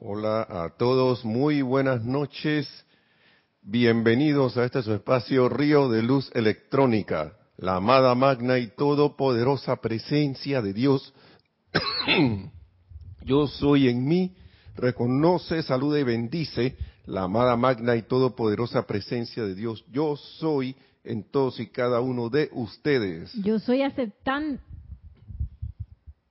Hola a todos, muy buenas noches. Bienvenidos a este su espacio Río de Luz Electrónica, la amada magna y todopoderosa presencia de Dios. Yo soy en mí, reconoce, saluda y bendice la amada magna y todopoderosa presencia de Dios. Yo soy en todos y cada uno de ustedes. Yo soy aceptando.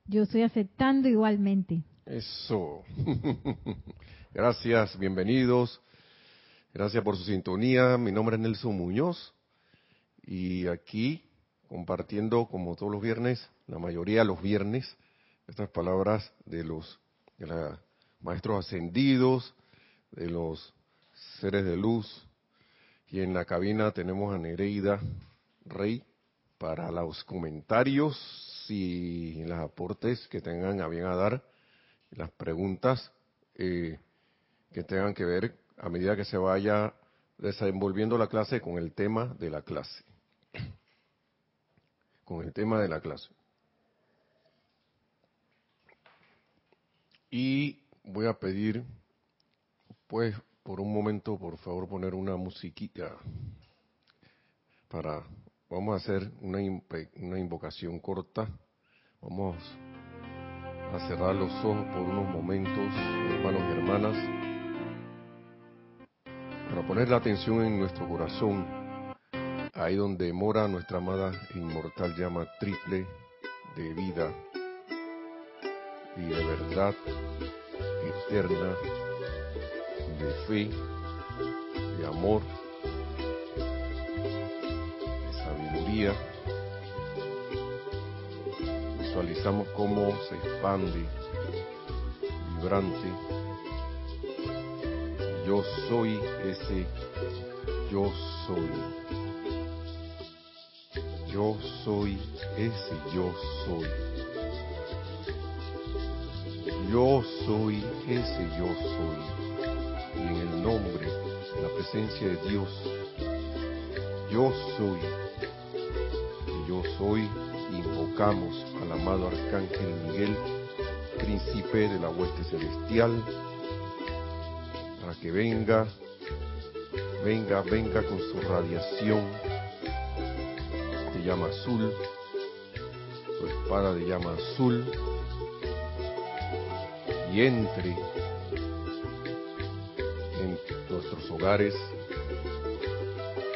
Yo estoy aceptando igualmente. Eso. Gracias, bienvenidos. Gracias por su sintonía. Mi nombre es Nelson Muñoz y aquí compartiendo como todos los viernes, la mayoría de los viernes, estas palabras de los maestros ascendidos, de los seres de luz. Y en la cabina tenemos a Nereida Rey para los comentarios y los aportes que tengan a bien dar, las preguntas eh, que tengan que ver a medida que se vaya desenvolviendo la clase con el tema de la clase. Con el tema de la clase. Y voy a pedir, pues, por un momento, por favor, poner una musiquita para, vamos a hacer una, una invocación corta. Vamos a cerrar los ojos por unos momentos, hermanos y hermanas para poner la atención en nuestro corazón, ahí donde mora nuestra amada inmortal llama triple de vida y de verdad eterna, de fe, de amor, de sabiduría. Visualizamos cómo se expande, vibrante, yo soy ese yo soy. Yo soy ese yo soy. Yo soy ese yo soy. Y en el nombre, en la presencia de Dios, yo soy. Yo soy, invocamos al amado Arcángel Miguel, príncipe de la hueste celestial, que venga, venga, venga con su radiación de llama azul, su espada de llama azul, y entre en nuestros hogares,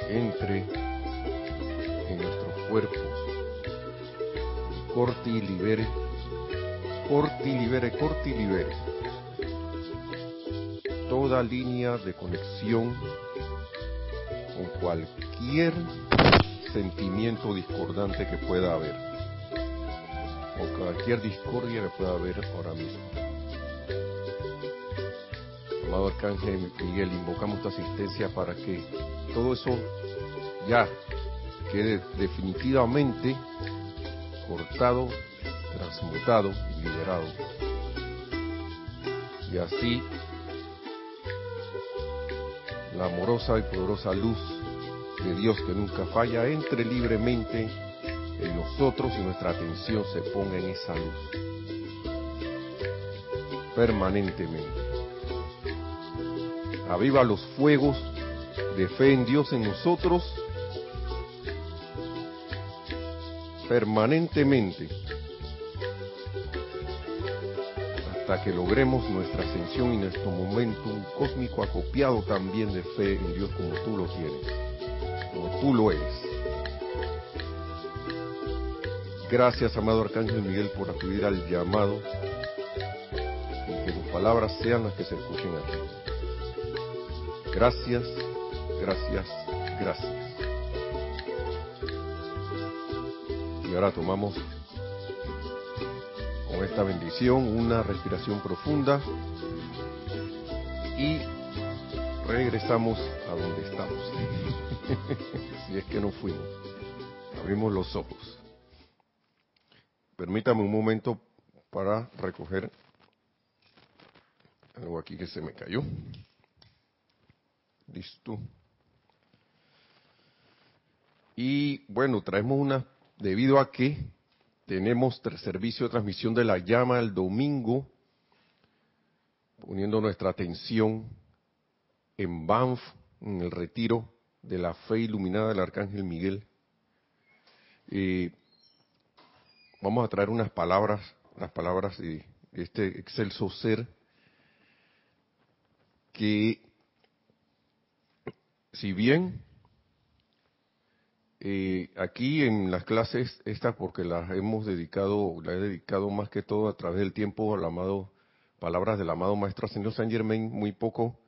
entre en nuestros cuerpos, corte y libere, corte y libere, corte y libere. Toda línea de conexión con cualquier sentimiento discordante que pueda haber, o cualquier discordia que pueda haber ahora mismo. Amado Arcángel Miguel, invocamos tu asistencia para que todo eso ya quede definitivamente cortado, transmutado y liberado. Y así la amorosa y poderosa luz de Dios que nunca falla entre libremente en nosotros y nuestra atención se ponga en esa luz permanentemente. Aviva los fuegos de fe en Dios en nosotros permanentemente que logremos nuestra ascensión y nuestro momentum cósmico acopiado también de fe en Dios como tú lo tienes, como tú lo eres. Gracias, amado Arcángel Miguel, por acudir al llamado y que tus palabras sean las que se escuchen aquí. Gracias, gracias, gracias. Y ahora tomamos esta bendición, una respiración profunda y regresamos a donde estamos. si es que no fuimos. Abrimos los ojos. Permítame un momento para recoger algo aquí que se me cayó. Listo. Y bueno, traemos una, debido a que tenemos servicio de transmisión de la llama el domingo poniendo nuestra atención en Banff, en el retiro de la fe iluminada del Arcángel Miguel. Eh, vamos a traer unas palabras, las palabras de este excelso ser que si bien eh, aquí en las clases estas, porque las hemos dedicado, la he dedicado más que todo a través del tiempo al amado, palabras del amado Maestro Ascendido San Germain, muy poco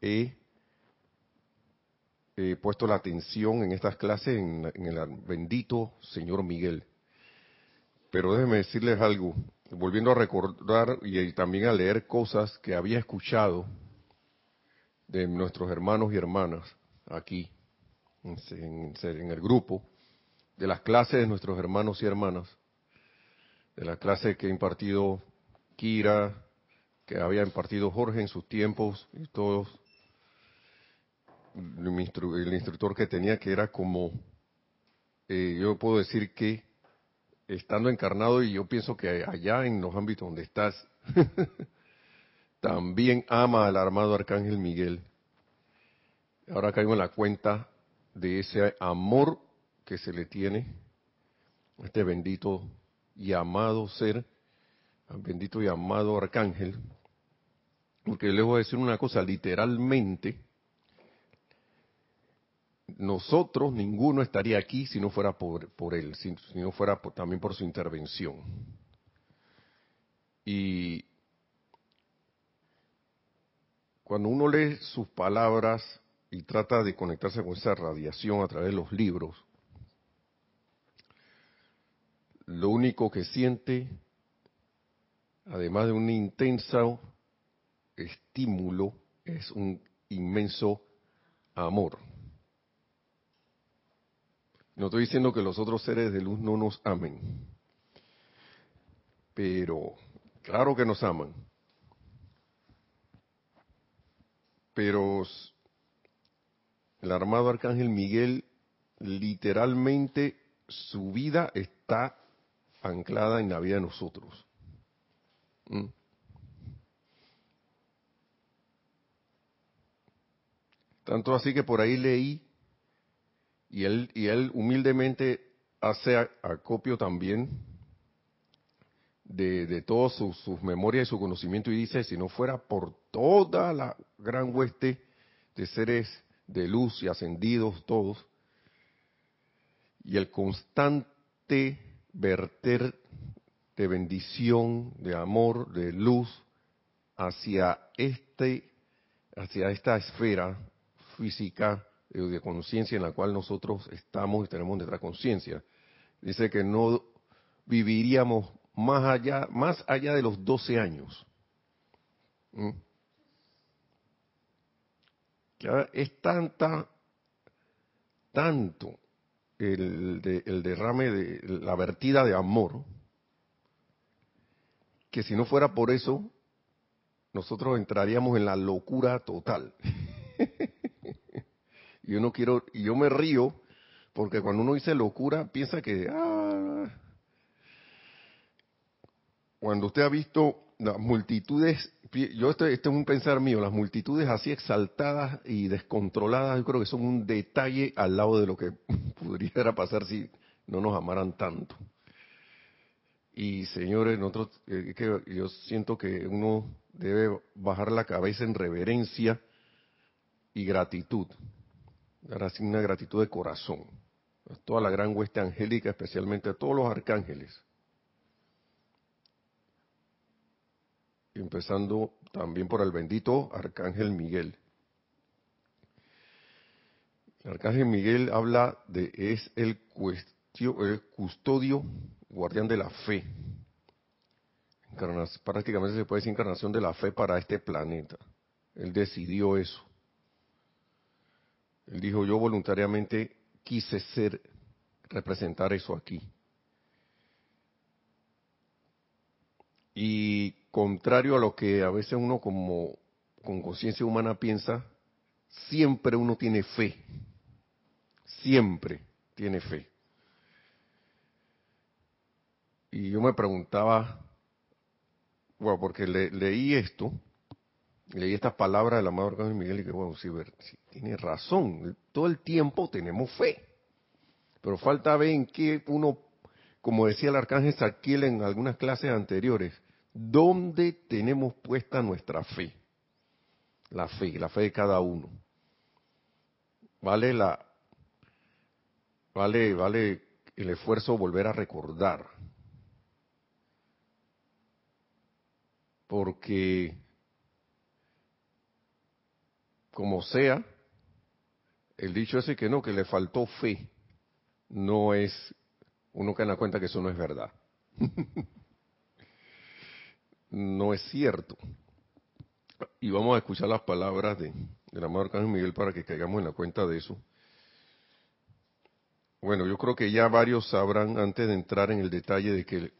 he, puesto la atención en estas clases en, el bendito Señor Miguel. Pero déjenme decirles algo, volviendo a recordar y también a leer cosas que había escuchado de nuestros hermanos y hermanas aquí en, el grupo, de las clases de nuestros hermanos y hermanas, de la clase que ha impartido Kira, que había impartido Jorge en sus tiempos y todos, el, instructor que tenía que era como, eh, yo puedo decir que estando encarnado y yo pienso que allá en los ámbitos donde estás, también ama al armado Arcángel Miguel. Ahora caigo en la cuenta de ese amor que se le tiene a este bendito y amado ser, bendito y amado arcángel, porque le voy a decir una cosa, literalmente, nosotros, ninguno estaría aquí si no fuera por él, si, no fuera también por su intervención. Y cuando uno lee sus palabras y trata de conectarse con esa radiación a través de los libros, lo único que siente, además de un intenso estímulo, es un inmenso amor. No estoy diciendo que los otros seres de luz no nos amen, pero claro que nos aman. Pero el armado arcángel Miguel, literalmente su vida está anclada en la vida de nosotros. ¿Mm? Tanto así que por ahí leí, y él, y él humildemente hace acopio también de, de todas sus, sus memorias y su conocimiento y dice, si no fuera por toda la gran hueste de seres de luz y ascendidos todos, y el constante verter de bendición, de amor, de luz hacia este, hacia esta esfera física de conciencia en la cual nosotros estamos y tenemos nuestra conciencia. Dice que no viviríamos más allá, más allá de los 12 años. ¿Mm? Es tanta, tanto el, derrame de la vertida de amor, que si no fuera por eso, nosotros entraríamos en la locura total. yo no quiero, y yo me río, porque cuando uno dice locura, piensa que, ah, cuando usted ha visto las multitudes yo este, es un pensar mío, las multitudes así exaltadas y descontroladas, yo creo que son un detalle al lado de lo que pudiera pasar si no nos amaran tanto. Y señores, nosotros, eh, que yo siento que uno debe bajar la cabeza en reverencia y gratitud, dar así una gratitud de corazón, a toda la gran hueste angélica, especialmente a todos los arcángeles empezando también por el bendito Arcángel Miguel. El Arcángel Miguel habla de es el, el custodio, guardián de la fe. prácticamente se puede decir encarnación de la fe para este planeta. Él decidió eso. Él dijo, yo voluntariamente quise ser, representar eso aquí. Y contrario a lo que a veces uno como con conciencia humana piensa, siempre uno tiene fe. Siempre tiene fe. Y yo me preguntaba, bueno, porque leí esto leí estas palabras del amado Arcángel Miguel y que, bueno, sí, tiene razón. Todo el tiempo tenemos fe. Pero falta ver en qué uno, como decía el Arcángel Saquiel en algunas clases anteriores, ¿dónde tenemos puesta nuestra fe? La fe, la fe de cada uno. Vale la, vale, vale el esfuerzo volver a recordar. Porque como sea, el dicho ese que no, que le faltó fe, no es, uno que da cuenta que eso no es verdad. no es cierto. Y vamos a escuchar las palabras de, la amado Arcángel Miguel para que caigamos en la cuenta de eso. Bueno, yo creo que ya varios sabrán antes de entrar en el detalle de que,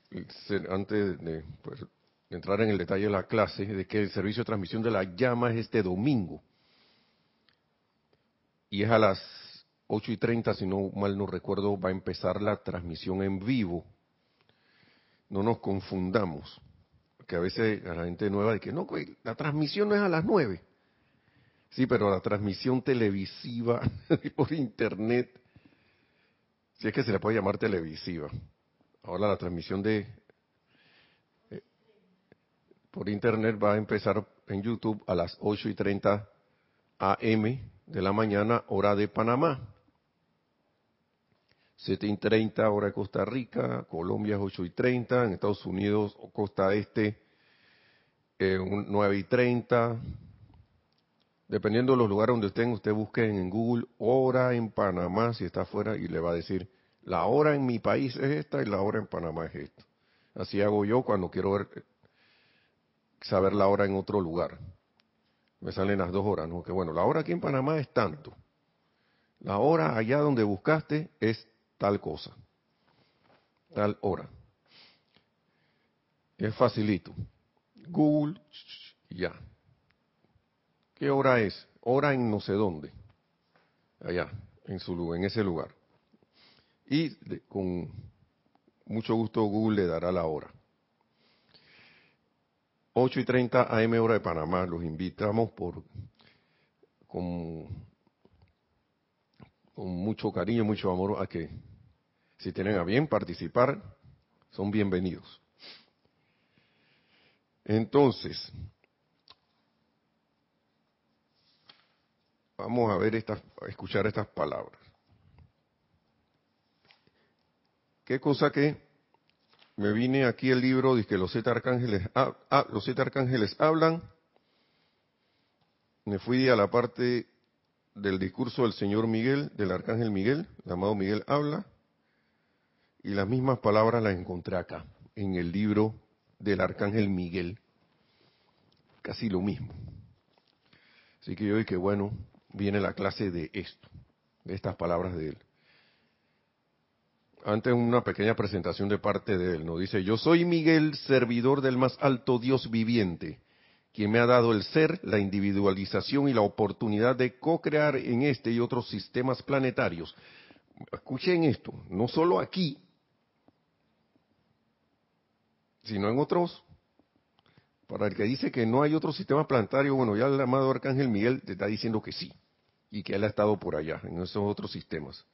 antes de pues, entrar en el detalle de la clase, de que el servicio de transmisión de la llama es este domingo y es a las 8 y 30, si no mal no recuerdo, va a empezar la transmisión en vivo. No nos confundamos, que a veces a la gente nueva dice, no, la transmisión no es a las 9. Sí, pero la transmisión televisiva por internet, si es que se le puede llamar televisiva. Ahora la transmisión de eh, por internet va a empezar en YouTube a las 8 y 30 AM de la mañana, hora de Panamá. 7 y 30, hora de Costa Rica, Colombia es 8 y 30, en Estados Unidos, Costa Este, eh, 9 y 30. Dependiendo de los lugares donde estén, usted busque en Google hora en Panamá, si está afuera, y le va a decir, la hora en mi país es esta y la hora en Panamá es esta. Así hago yo cuando quiero ver, saber la hora en otro lugar me salen las dos horas, ¿no? Que bueno, la hora aquí en Panamá es tanto. La hora allá donde buscaste es tal cosa. Tal hora. Es facilito. Google, ya. ¿Qué hora es? Hora en no sé dónde. Allá, en su lugar, en ese lugar. Y con mucho gusto Google le dará la hora. 8 y 30 AM hora de Panamá. Los invitamos por con, con mucho cariño, mucho amor a que si tienen a bien participar, son bienvenidos. Entonces, vamos a ver estas, escuchar estas palabras. ¿Qué cosa que me vine aquí el libro, dice que los siete arcángeles, ah, ah, los siete arcángeles hablan. Me fui a la parte del discurso del señor Miguel, del arcángel Miguel, el amado Miguel habla, y las mismas palabras las encontré acá, en el libro del arcángel Miguel. Casi lo mismo. Así que yo dije, bueno, viene la clase de esto, de estas palabras de él antes una pequeña presentación de parte de él. Nos dice, yo soy Miguel, servidor del más alto Dios viviente, quien me ha dado el ser, la individualización y la oportunidad de co-crear en este y otros sistemas planetarios. Escuchen esto, no solo aquí, sino en otros. Para el que dice que no hay otro sistema planetario, bueno, ya el amado Arcángel Miguel te está diciendo que sí, y que él ha estado por allá, en esos otros sistemas.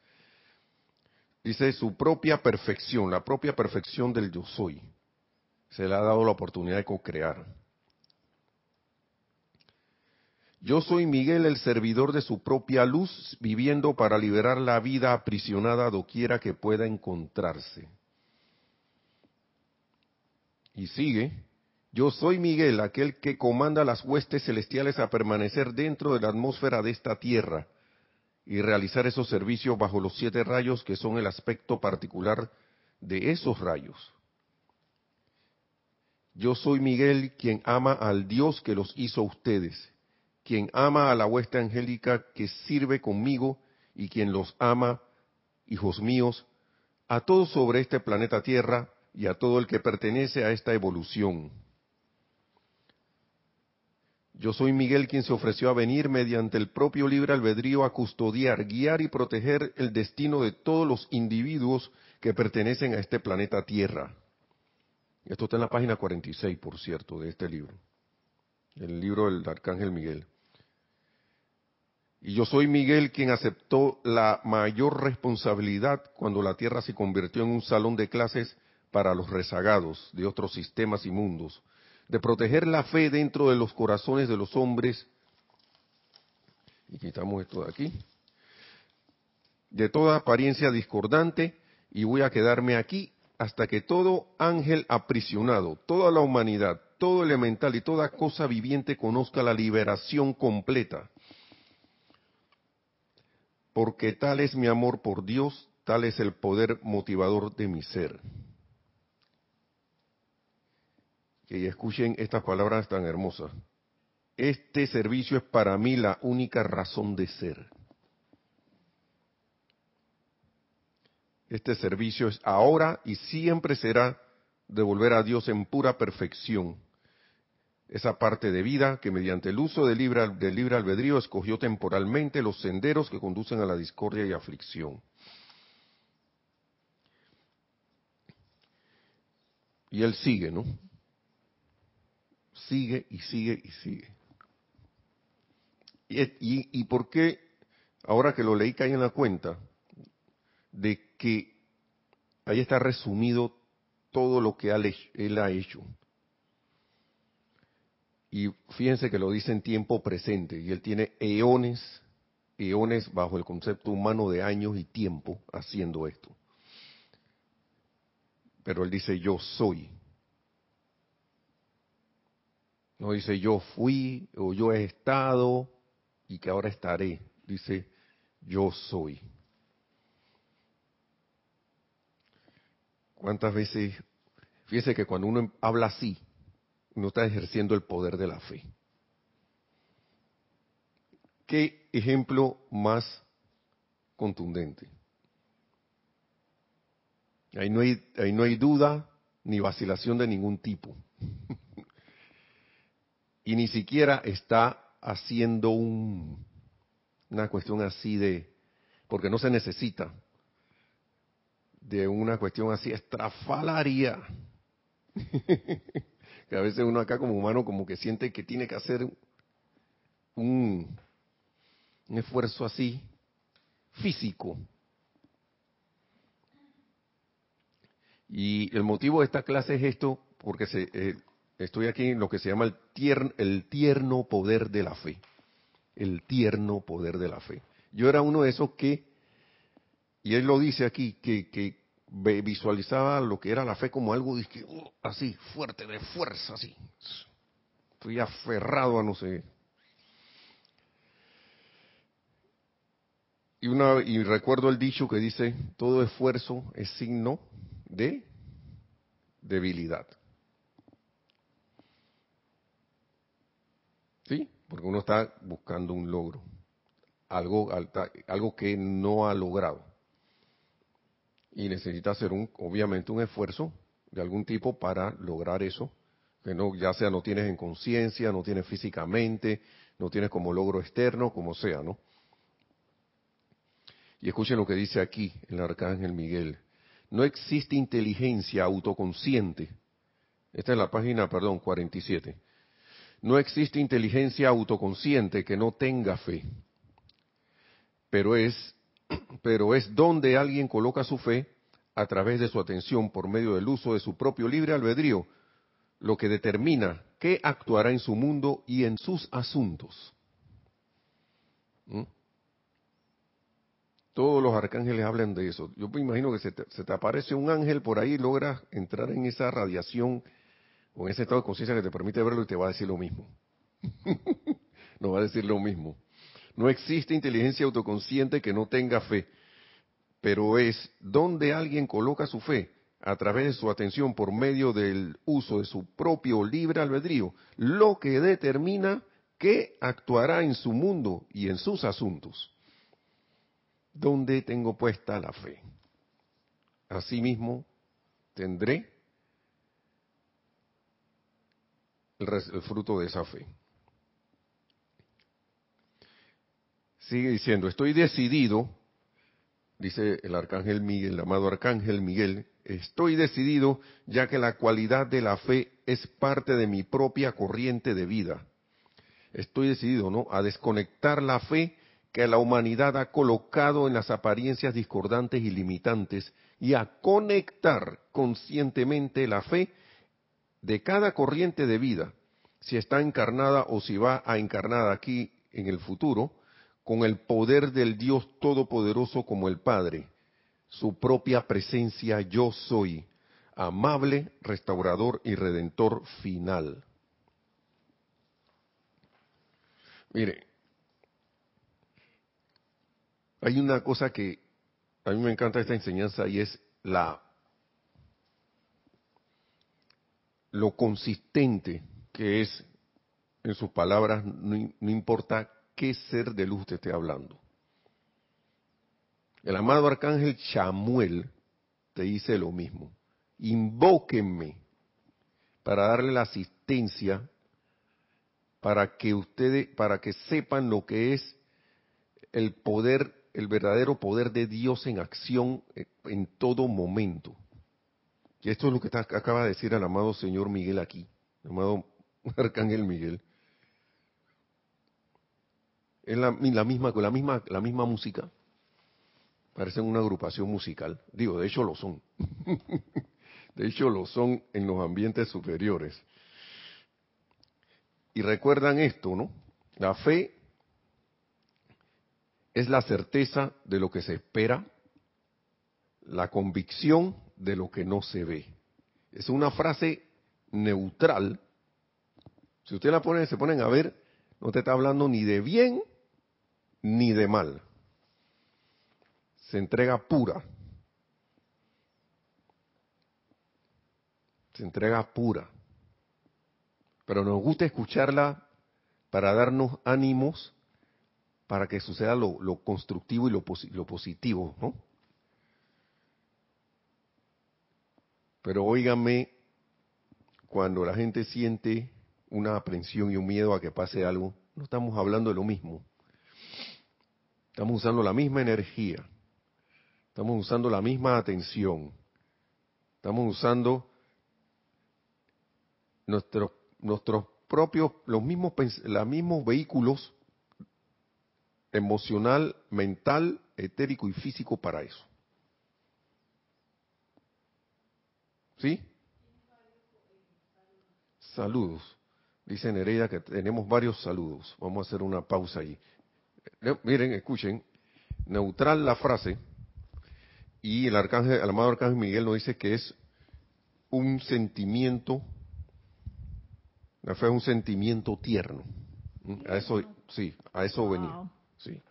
Dice su propia perfección, la propia perfección del yo soy. Se le ha dado la oportunidad de co-crear. Yo soy Miguel, el servidor de su propia luz, viviendo para liberar la vida aprisionada doquiera que pueda encontrarse. Y sigue, yo soy Miguel, aquel que comanda las huestes celestiales a permanecer dentro de la atmósfera de esta tierra, y realizar esos servicios bajo los siete rayos que son el aspecto particular de esos rayos. Yo soy Miguel quien ama al Dios que los hizo ustedes, quien ama a la hueste angélica que sirve conmigo y quien los ama, hijos míos, a todos sobre este planeta Tierra y a todo el que pertenece a esta evolución. Yo soy Miguel quien se ofreció a venir mediante el propio libre albedrío a custodiar, guiar y proteger el destino de todos los individuos que pertenecen a este planeta Tierra. Esto está en la página 46, por cierto, de este libro. el libro del Arcángel Miguel. Y yo soy Miguel quien aceptó la mayor responsabilidad cuando la Tierra se convirtió en un salón de clases para los rezagados de otros sistemas y mundos, de proteger la fe dentro de los corazones de los hombres. Y quitamos esto de aquí. De toda apariencia discordante y voy a quedarme aquí hasta que todo ángel aprisionado, toda la humanidad, todo elemental y toda cosa viviente conozca la liberación completa. Porque tal es mi amor por Dios, tal es el poder motivador de mi ser. Que escuchen estas palabras tan hermosas. Este servicio es para mí la única razón de ser. Este servicio es ahora y siempre será devolver a Dios en pura perfección esa parte de vida que mediante el uso del libre, del libre albedrío escogió temporalmente los senderos que conducen a la discordia y aflicción. Y él sigue, ¿no? Sigue y sigue y sigue. ¿Y, y, y por qué, ahora que lo leí, caí en la cuenta de que ahí está resumido todo lo que él ha hecho? Y fíjense que lo dice en tiempo presente, y él tiene eones, eones bajo el concepto humano de años y tiempo haciendo esto. Pero él dice yo soy. No dice yo fui o yo he estado y que ahora estaré. Dice yo soy. ¿Cuántas veces? Fíjense que cuando uno habla así, no está ejerciendo el poder de la fe. ¿Qué ejemplo más contundente? Ahí no hay, ahí no hay duda ni vacilación de ningún tipo. y ni siquiera está haciendo un, una cuestión así de, porque no se necesita de una cuestión así estrafalaria. que a veces uno acá como humano como que siente que tiene que hacer un, esfuerzo así físico. Y el motivo de esta clase es esto, porque se, eh, estoy aquí en lo que se llama el tierno, poder de la fe. El tierno poder de la fe. Yo era uno de esos que, y él lo dice aquí, que, que visualizaba lo que era la fe como algo uh, así, fuerte, de fuerza, así. Estoy aferrado a no sé. Y, una, y recuerdo el dicho que dice, todo esfuerzo es signo de debilidad. ¿Sí? Porque uno está buscando un logro, algo, algo que no ha logrado y necesita hacer un, obviamente un esfuerzo de algún tipo para lograr eso, que no, ya sea no tienes en conciencia, no tienes físicamente, no tienes como logro externo, como sea, ¿no? Y escuchen lo que dice aquí el arcángel Miguel. No existe inteligencia autoconsciente. Esta es la página, perdón, 47. No existe inteligencia autoconsciente que no tenga fe. Pero es pero es donde alguien coloca su fe a través de su atención por medio del uso de su propio libre albedrío, lo que determina qué actuará en su mundo y en sus asuntos. ¿Mm? Todos los arcángeles hablan de eso. Yo me imagino que se te, aparece un ángel por ahí y logras entrar en esa radiación en ese estado de conciencia que te permite verlo y te va a decir lo mismo. no va a decir lo mismo. No existe inteligencia autoconsciente que no tenga fe, pero es donde alguien coloca su fe a través de su atención por medio del uso de su propio libre albedrío, lo que determina qué actuará en su mundo y en sus asuntos. ¿Dónde tengo puesta la fe? Asimismo, tendré el, fruto de esa fe. Sigue diciendo, estoy decidido, dice el arcángel Miguel, el amado arcángel Miguel, estoy decidido ya que la cualidad de la fe es parte de mi propia corriente de vida estoy decidido, ¿no? A desconectar la fe que la humanidad ha colocado en las apariencias discordantes y limitantes y a conectar conscientemente la fe de cada corriente de vida, si está encarnada o si va a encarnada aquí en el futuro, con el poder del Dios Todopoderoso como el Padre, su propia presencia yo soy, amable, restaurador y redentor final. Mire, hay una cosa que a mí me encanta esta enseñanza y es la lo consistente que es en sus palabras, no, importa qué ser de luz te esté hablando. El amado arcángel Chamuel te dice lo mismo. Invóquenme para darle la asistencia para que ustedes, para que sepan lo que es el poder, el verdadero poder de Dios en acción en todo momento. Y esto es lo que acaba de decir el amado Señor Miguel aquí, el amado Arcángel Miguel. Es la, misma, la misma, la misma música. Parecen una agrupación musical. Digo, de hecho lo son. de hecho lo son en los ambientes superiores. Y recuerdan esto, ¿no? La fe es la certeza de lo que se espera, la convicción de lo que no se ve. Es una frase neutral. Si usted la pone, se ponen a ver, no te está hablando ni de bien ni de mal. Se entrega pura. Se entrega pura. Pero nos gusta escucharla para darnos ánimos para que suceda lo, constructivo y lo, lo positivo, ¿no? Pero óigame, cuando la gente siente una aprensión y un miedo a que pase algo, no estamos hablando de lo mismo. Estamos usando la misma energía. Estamos usando la misma atención. Estamos usando nuestros nuestros propios los mismos los mismos vehículos emocional, mental, etérico y físico para eso. ¿Sí? Saludos. Dice Nereida que tenemos varios saludos. Vamos a hacer una pausa ahí. Miren, escuchen, neutral la frase y el arcángel, el amado arcángel Miguel nos dice que es un sentimiento, la fe es un sentimiento tierno. A eso, sí, a eso venía, sí,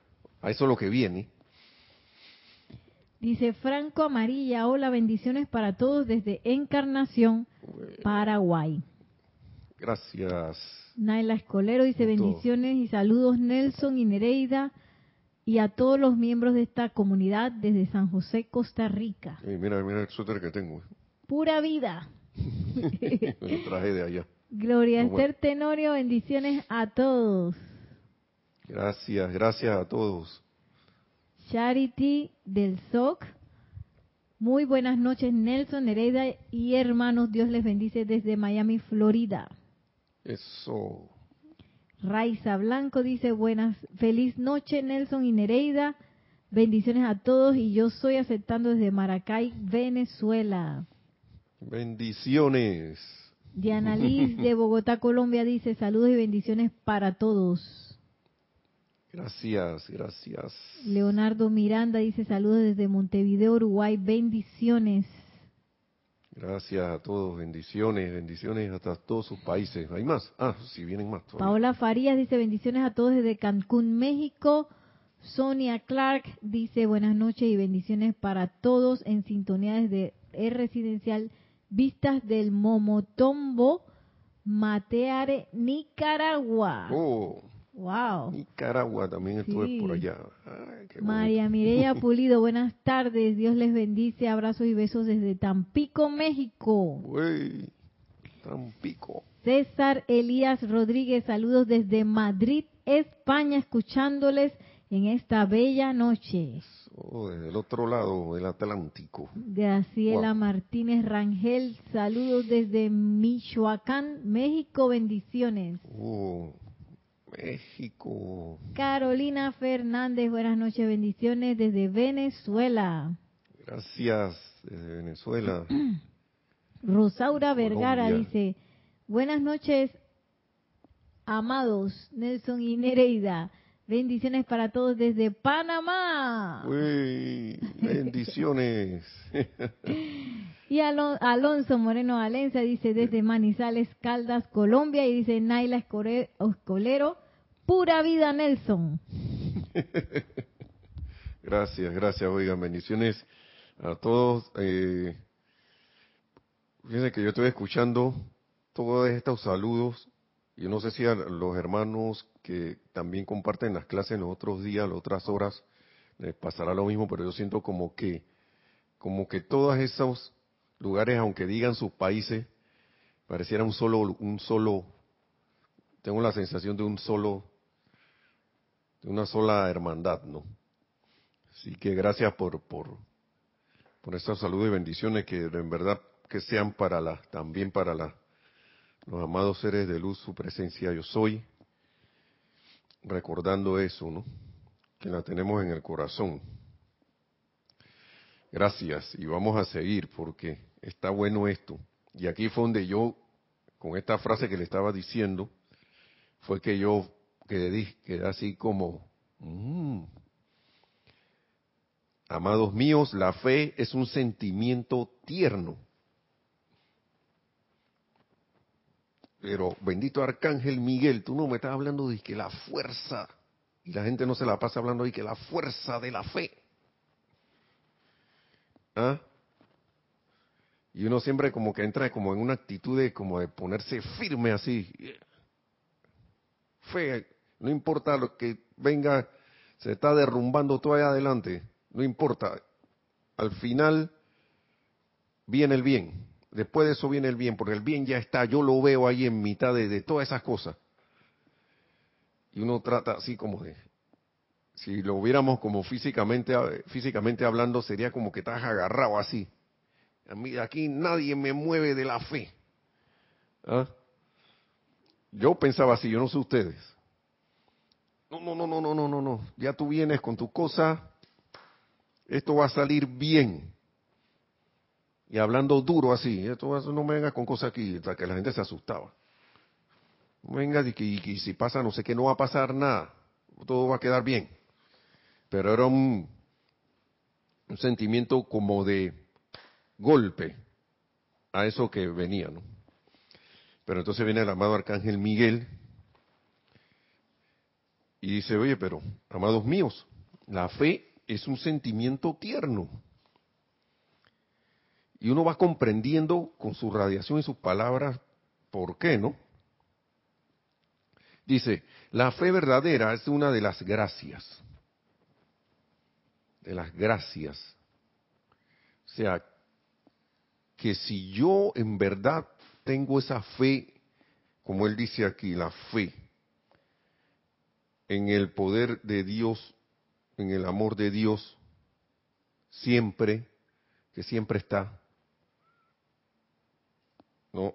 a eso es lo que viene. Dice Franco Amarilla, hola, bendiciones para todos desde Encarnación, Paraguay. Gracias. Naila Escolero dice bendiciones y saludos Nelson y Nereida y a todos los miembros de esta comunidad desde San José, Costa Rica. mira, mira el suéter que tengo. Pura vida. el traje de allá. Gloria Esther Tenorio, bendiciones a todos. Gracias, gracias a todos. Charity del SOC. Muy buenas noches, Nelson, Nereida y hermanos. Dios les bendice desde Miami, Florida. Eso. Raiza Blanco dice buenas, feliz noche Nelson y Nereida, bendiciones a todos y yo soy aceptando desde Maracay, Venezuela. Bendiciones. Diana Liz de Bogotá, Colombia dice saludos y bendiciones para todos. Gracias, gracias. Leonardo Miranda dice saludos desde Montevideo, Uruguay, bendiciones. Gracias a todos, bendiciones, bendiciones hasta todos sus países. ¿Hay más? Ah, si vienen más. Paola Farías dice bendiciones a todos desde Cancún, México. Sonia Clark dice buenas noches y bendiciones para todos en sintonía desde el residencial Vistas del Momotombo, Mateare, Nicaragua. Oh. Wow. Nicaragua también estuve por allá. María Mireya Pulido, buenas tardes. Dios les bendice. Abrazos y besos desde Tampico, México. Uy, Tampico. César Elías Rodríguez, saludos desde Madrid, España, escuchándoles en esta bella noche. Oh, desde el otro lado del Atlántico. Graciela Martínez Rangel, saludos desde Michoacán, México, bendiciones. Oh México. Carolina Fernández, buenas noches, bendiciones desde Venezuela. Gracias, desde Venezuela. Rosaura Vergara Colombia. dice, buenas noches, amados Nelson y Nereida. Bendiciones para todos desde Panamá. Uy, bendiciones. Y Alon- Alonso Moreno Valencia dice desde Manizales, Caldas, Colombia. Y dice Naila Escolero, pura vida Nelson. Gracias, gracias, oigan, bendiciones a todos. Eh, fíjense que yo estoy escuchando todos estos saludos. Yo no sé si a los hermanos que también comparten las clases los otros días, las otras horas, les pasará lo mismo, pero yo siento como que, como que todos esos lugares, aunque digan sus países, pareciera un solo, un solo, tengo la sensación de un solo, de una sola hermandad, ¿no? Así que gracias por, por, por estos saludos y bendiciones que en verdad que sean para la, también para la, los amados seres de luz, su presencia yo soy, recordando eso, ¿no? Que la tenemos en el corazón. Gracias y vamos a seguir porque está bueno esto. Y aquí fue donde yo, con esta frase que le estaba diciendo, fue que yo quedé, quedé así como, mm, Amados míos, la fe es un sentimiento tierno. Pero bendito Arcángel Miguel, tú no me estás hablando de que la fuerza, y la gente no se la pasa hablando de que la fuerza de la fe. ¿Ah? Y uno siempre como que entra como en una actitud de como de ponerse firme así. Fe, no importa lo que venga, se está derrumbando todo allá adelante, no importa. Al final viene el bien. Después de eso viene el bien, porque el bien ya está, yo lo veo ahí en mitad de, todas esas cosas. Y uno trata así como de, si lo viéramos como físicamente, físicamente hablando, sería como que estás agarrado así. A mí aquí nadie me mueve de la fe. ¿Ah? Yo pensaba así, yo no sé ustedes. No, no, no, no, no, no, no, no. Ya tú vienes con tu cosa, esto va a salir bien. Y hablando duro así, esto no me venga con cosas aquí, hasta que la gente se asustaba. No venga y que, y si pasa no sé qué, no va a pasar nada, todo va a quedar bien. Pero era un, un sentimiento como de golpe a eso que venía, ¿no? Pero entonces viene el amado Arcángel Miguel y dice, oye, pero, amados míos, la fe es un sentimiento tierno. Y uno va comprendiendo con su radiación y sus palabras por qué, ¿no? Dice, la fe verdadera es una de las gracias. De las gracias. O sea, que si yo en verdad tengo esa fe, como él dice aquí, la fe, en el poder de Dios, en el amor de Dios, siempre, que siempre está, ¿no?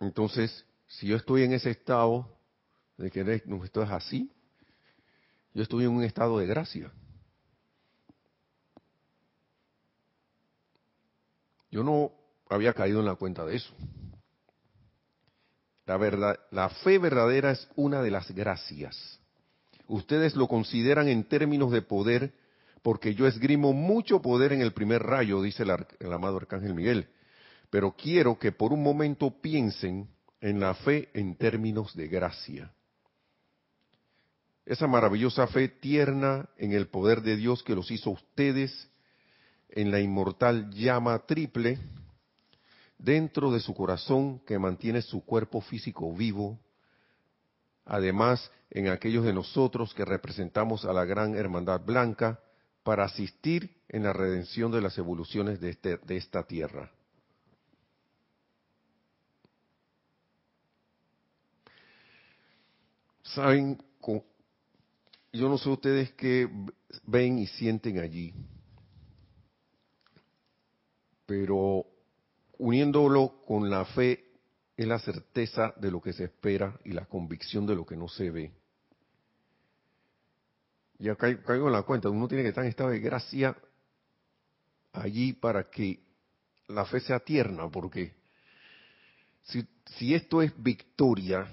Entonces, si yo estoy en ese estado de que no, esto es así, yo estoy en un estado de gracia. Yo no había caído en la cuenta de eso. La verdad, la fe verdadera es una de las gracias. Ustedes lo consideran en términos de poder, porque yo esgrimo mucho poder en el primer rayo, dice el, amado Arcángel Miguel. Pero quiero que por un momento piensen en la fe en términos de gracia. Esa maravillosa fe tierna en el poder de Dios que los hizo ustedes en la inmortal llama triple dentro de su corazón que mantiene su cuerpo físico vivo, además en aquellos de nosotros que representamos a la gran hermandad blanca para asistir en la redención de las evoluciones de, este- de esta tierra. Saben, yo no sé ustedes qué ven y sienten allí, pero uniéndolo con la fe es la certeza de lo que se espera y la convicción de lo que no se ve. ya caigo, en la cuenta, uno tiene que estar en estado de gracia allí para que la fe sea tierna, porque si, esto es victoria,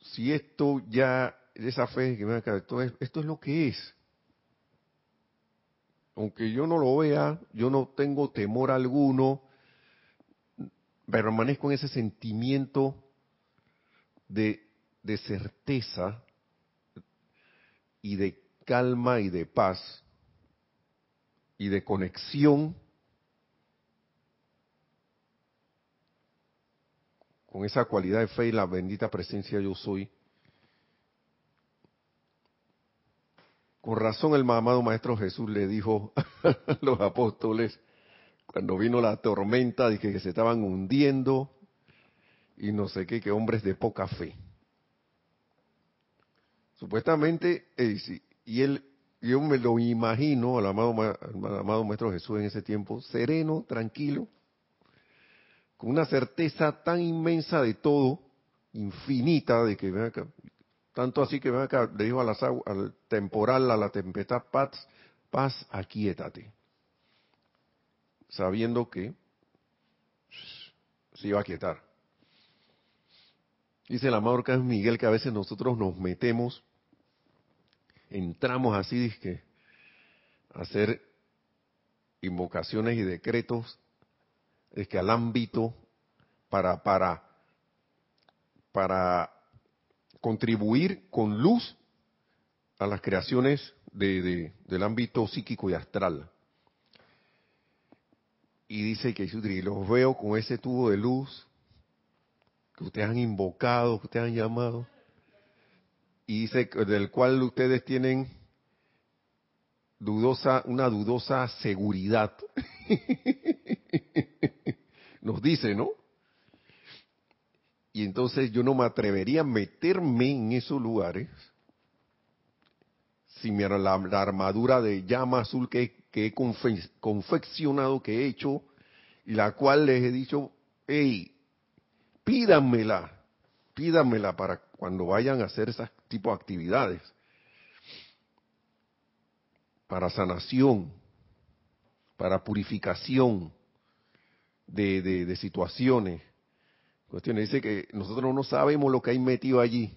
si esto ya, esa fe que me esto es, esto es lo que es. Aunque yo no lo vea, yo no tengo temor alguno, permanezco en ese sentimiento de, de certeza y de calma y de paz y de conexión con esa cualidad de fe y la bendita presencia yo soy. Con razón el amado Maestro Jesús le dijo a los apóstoles, cuando vino la tormenta, dije que se estaban hundiendo y no sé qué, que hombres de poca fe. Supuestamente, eh, y él, yo me lo imagino al amado, al amado Maestro Jesús en ese tiempo, sereno, tranquilo, con una certeza tan inmensa de todo, infinita, de que acá, tanto así que acá, le dijo a las, al temporal, a la tempestad, paz, paz, aquíétate, sabiendo que se iba a quietar. Dice el amado Miguel que a veces nosotros nos metemos, entramos así, dizque, hacer invocaciones y decretos es que al ámbito para, para, para contribuir con luz a las creaciones de, del ámbito psíquico y astral. Y dice que los veo con ese tubo de luz que ustedes han invocado, que ustedes han llamado, y dice del cual ustedes tienen dudosa, una dudosa seguridad. Nos dice, ¿no? Y entonces yo no me atrevería a meterme en esos lugares si la, la armadura de llama azul que, que he confeccionado, que he hecho, y la cual les he dicho, hey, pídanmela, pídanmela para cuando vayan a hacer ese tipo de actividades. Para sanación, para purificación de, de, situaciones, cuestiones. Dice que nosotros no sabemos lo que hay metido allí.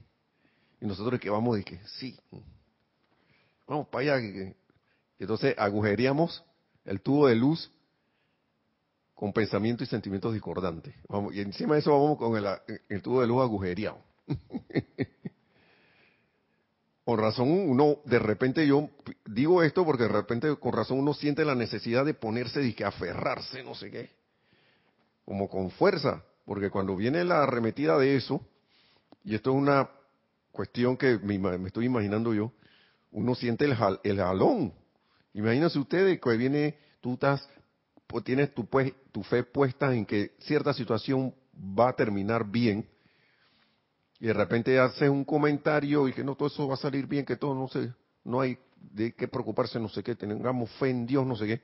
Y nosotros que vamos de que sí, vamos para allá. Entonces agujeríamos el tubo de luz con pensamientos y sentimientos discordantes. Vamos, y encima de eso vamos con el, tubo de luz agujereado. con razón uno, de repente yo digo esto porque de repente con razón uno siente la necesidad de ponerse y que aferrarse, no sé qué, como con fuerza, porque cuando viene la arremetida de eso, y esto es una cuestión que me, estoy imaginando yo, uno siente el, el jalón. Imagínense ustedes que viene, tú estás, tienes tu, pues, tu fe puesta en que cierta situación va a terminar bien, y de repente hace un comentario y que no todo eso va a salir bien, que todo no sé, no hay de qué preocuparse, no sé qué, tengamos fe en Dios, no sé qué,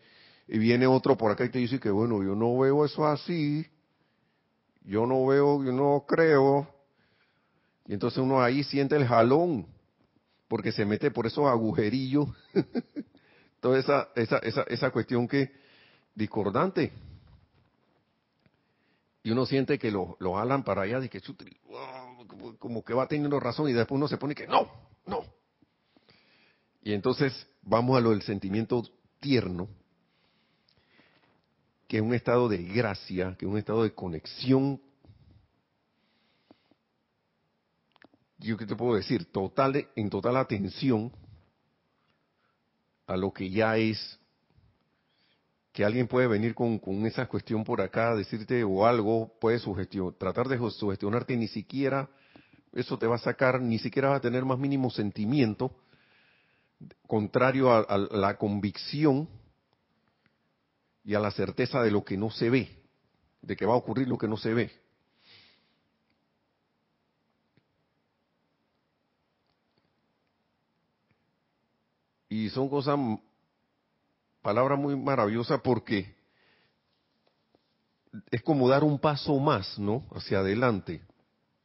y viene otro por acá y te dice que bueno, yo no veo eso así, yo no veo, yo no creo, y entonces uno ahí siente el jalón, porque se mete por esos agujerillos, toda esa, esa, esa, esa cuestión que discordante y uno siente que lo, lo jalan para allá, de que como que va teniendo razón y después uno se pone que no, no. Y entonces vamos a lo del sentimiento tierno, que es un estado de gracia, que es un estado de conexión. Yo qué te puedo decir, total en total atención a lo que ya es que alguien puede venir con, con esa cuestión por acá, decirte o algo, puede sugestionar, tratar de sugestionarte ni siquiera eso te va a sacar, ni siquiera va a tener más mínimo sentimiento, contrario a, la convicción y a la certeza de lo que no se ve, de que va a ocurrir lo que no se ve. Y son cosas palabra muy maravillosa porque es como dar un paso más, ¿no? Hacia adelante,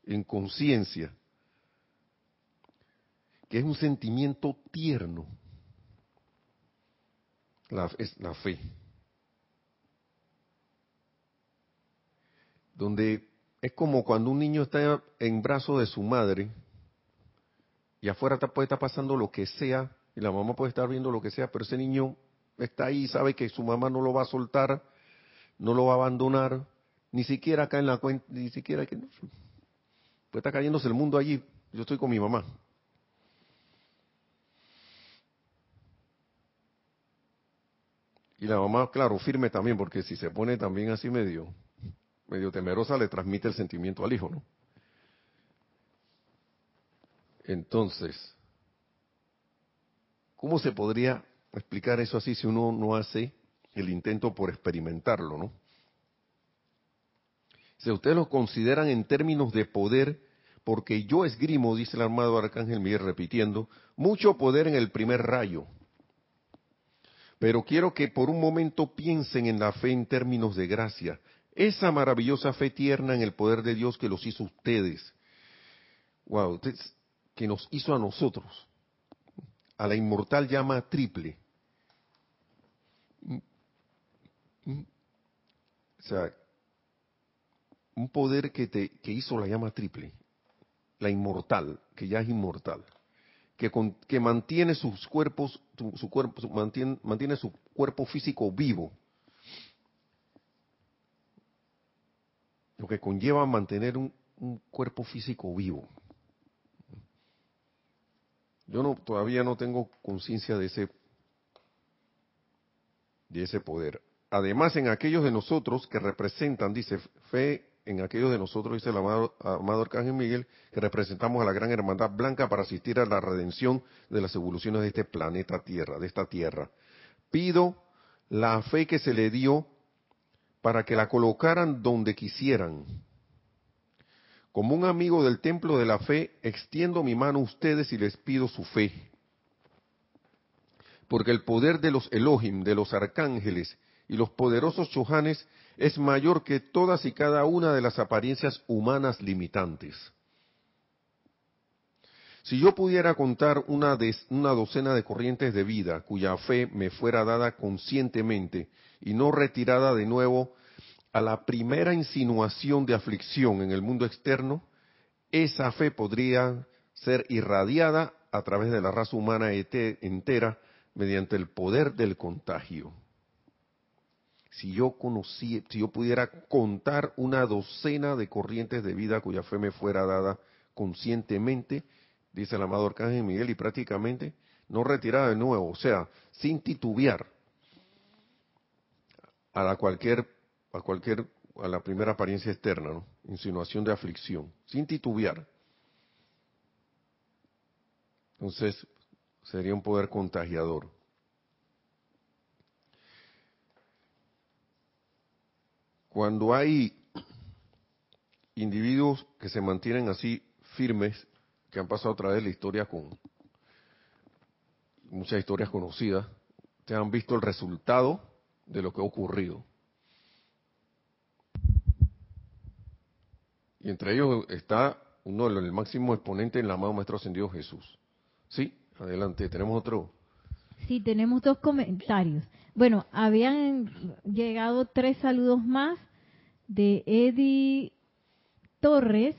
en conciencia, que es un sentimiento tierno, La, es la fe. Donde es como cuando un niño está en brazos de su madre y afuera puede estar pasando lo que sea y la mamá puede estar viendo lo que sea, pero ese niño está ahí sabe que su mamá no lo va a soltar, no lo va a abandonar, ni siquiera acá en la cuenta, ni siquiera que puede estar cayéndose el mundo allí. Yo estoy con mi mamá. Y la mamá, claro, firme también, porque si se pone también así medio, medio temerosa, le transmite el sentimiento al hijo, ¿no? Entonces, ¿cómo se podría explicar eso así si uno no hace el intento por experimentarlo, ¿no? Si ustedes lo consideran en términos de poder, porque yo esgrimo, dice el armado Arcángel Miguel repitiendo, mucho poder en el primer rayo, pero quiero que por un momento piensen en la fe en términos de gracia. Esa maravillosa fe tierna en el poder de Dios que los hizo ustedes. Wow, que nos hizo a nosotros. A la inmortal llama triple. O sea, un poder que, te, que hizo la llama triple. La inmortal, que ya es inmortal que, mantiene sus cuerpos, su, cuerpo, mantiene, mantiene su cuerpo físico vivo. Lo que conlleva mantener un, cuerpo físico vivo. Yo no, todavía no tengo conciencia de ese, de ese poder. Además, en aquellos de nosotros que representan, dice, fe en aquellos de nosotros, dice el amado, Arcángel Miguel, que representamos a la gran hermandad blanca para asistir a la redención de las evoluciones de este planeta Tierra, de esta Tierra. Pido la fe que se le dio para que la colocaran donde quisieran. Como un amigo del templo de la fe, extiendo mi mano a ustedes y les pido su fe. Porque el poder de los Elohim, de los arcángeles y los poderosos chojanes es mayor que todas y cada una de las apariencias humanas limitantes. Si yo pudiera contar una, una, docena de corrientes de vida cuya fe me fuera dada conscientemente y no retirada de nuevo a la primera insinuación de aflicción en el mundo externo, esa fe podría ser irradiada a través de la raza humana entera mediante el poder del contagio. Si yo conocí, si yo pudiera contar una docena de corrientes de vida cuya fe me fuera dada conscientemente, dice el amado Arcángel Miguel, y prácticamente no retirada de nuevo, o sea, sin titubear a la cualquier, a cualquier, a la primera apariencia externa, insinuación de aflicción, sin titubear. Entonces, sería un poder contagiador. Cuando hay individuos que se mantienen así firmes, que han pasado a través de la historia con muchas historias conocidas, te han visto el resultado de lo que ha ocurrido. Y entre ellos está uno de los máximos exponentes en la amado Maestro Ascendido Jesús. Sí, adelante, tenemos otro. Sí, tenemos dos comentarios. Bueno, habían llegado tres saludos más de Eddie Torres,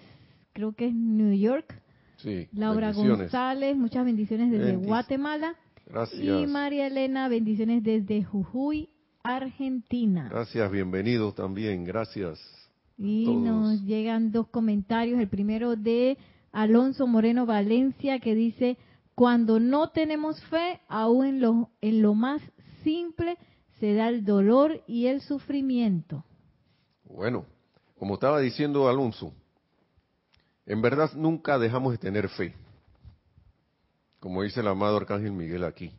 creo que es New York. Sí, Laura González, muchas bendiciones desde Guatemala. Gracias. Y María Elena, bendiciones desde Jujuy, Argentina. Gracias, bienvenidos también, gracias. Y nos llegan dos comentarios. El primero de Alonso Moreno Valencia que dice, cuando no tenemos fe, aún en lo, en lo más simple se da el dolor y el sufrimiento. Bueno, como estaba diciendo Alonso, en verdad nunca dejamos de tener fe, como dice el amado Arcángel Miguel aquí.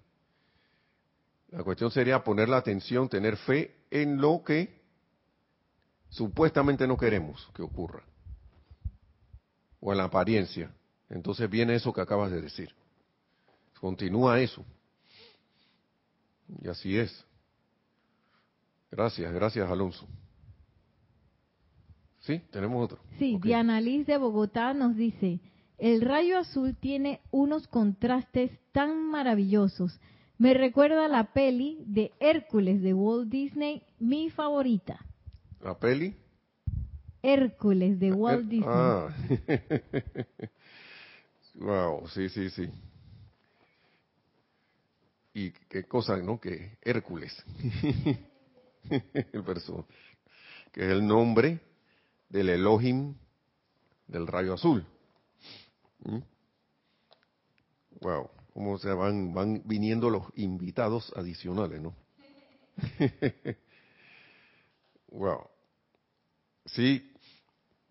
La cuestión sería poner la atención, tener fe en lo que supuestamente no queremos que ocurra, o en la apariencia. Entonces viene eso que acabas de decir. Continúa eso. Y así es. Gracias, gracias Alonso. Sí, tenemos otro. Sí, Diana Liz de Bogotá nos dice, el rayo azul tiene unos contrastes tan maravillosos. Me recuerda la peli de Hércules de Walt Disney, mi favorita. ¿La peli? Hércules de Walt Disney. Ah. wow, sí, sí, sí. Y qué cosa, ¿no? Que Hércules. el verso, que es el nombre del Elohim del rayo azul. ¿Mm? Wow, cómo se van, van viniendo los invitados adicionales, ¿no? wow. Sí,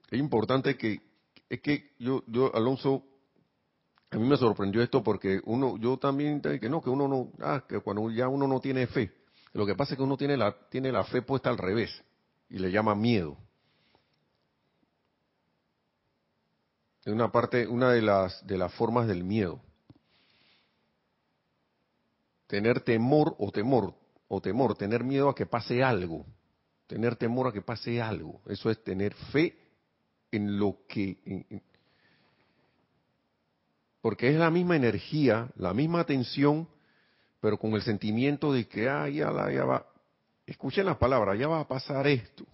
es importante que, es que yo, yo, Alonso, a mí me sorprendió esto porque uno, yo también, que no, que uno no, ah, que cuando ya uno no tiene fe, lo que pasa es que uno tiene la, tiene la fe puesta al revés y le llama miedo. Es una parte, una de las, de las formas del miedo. Tener temor o temor, o temor, tener miedo a que pase algo. Tener temor a que pase algo. Eso es tener fe en lo que... porque es la misma energía, la misma atención, pero con el sentimiento de que, ah, ya, la, ya va, escuchen las palabras, ya va a pasar esto.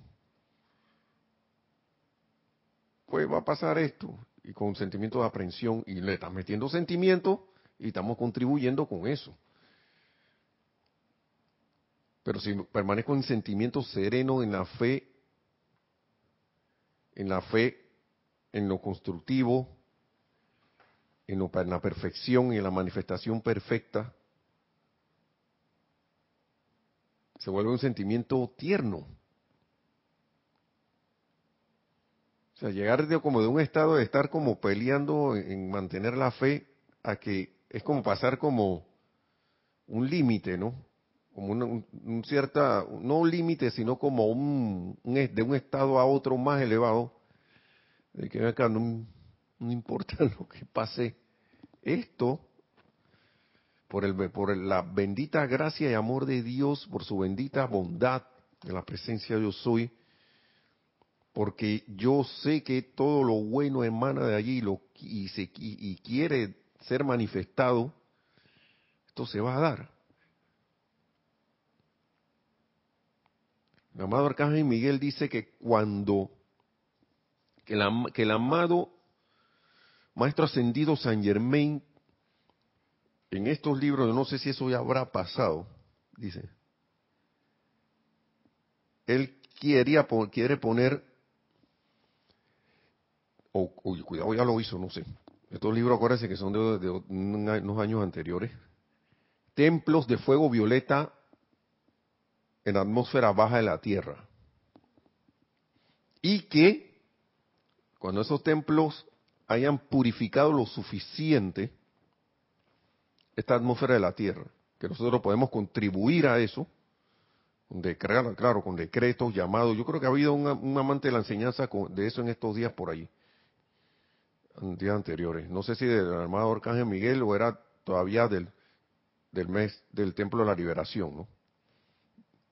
Pues va a pasar esto y con sentimiento de aprensión y le estás metiendo sentimiento y estamos contribuyendo con eso. Pero si permanezco en sentimiento sereno en la fe, en la fe, en lo constructivo, en, en la perfección y en la manifestación perfecta, se vuelve un sentimiento tierno, sea, llegar de, como de un estado de estar como peleando en, mantener la fe a que es como pasar como un límite, ¿no? Como un, cierta, no un límite, sino como un, de un estado a otro más elevado, de que acá no, no importa lo que pase, esto, por, el, por la bendita gracia y amor de Dios, por su bendita bondad, de la presencia yo soy, porque yo sé que todo lo bueno emana de allí y, se, y quiere ser manifestado, esto se va a dar. El amado Arcángel Miguel dice que cuando que, el amado Maestro Ascendido San Germain, en estos libros, no sé si eso ya habrá pasado, dice, él quería, quiere poner o, cuidado, ya lo hizo, no sé. Estos libros, acuérdense que son de, unos años anteriores. Templos de fuego violeta en la atmósfera baja de la Tierra. Y que cuando esos templos hayan purificado lo suficiente esta atmósfera de la Tierra, que nosotros podemos contribuir a eso, claro, con decretos, llamados. Yo creo que ha habido un, amante de la enseñanza de eso en estos días por allí días anteriores. No sé si del armado Arcángel Miguel o era todavía del, del mes del Templo de la Liberación, ¿no?